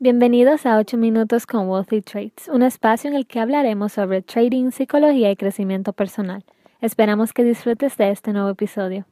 Bienvenidos a 8 minutos con Wealthy Trades, un espacio en el que hablaremos sobre trading, psicología y crecimiento personal. Esperamos que disfrutes de este nuevo episodio.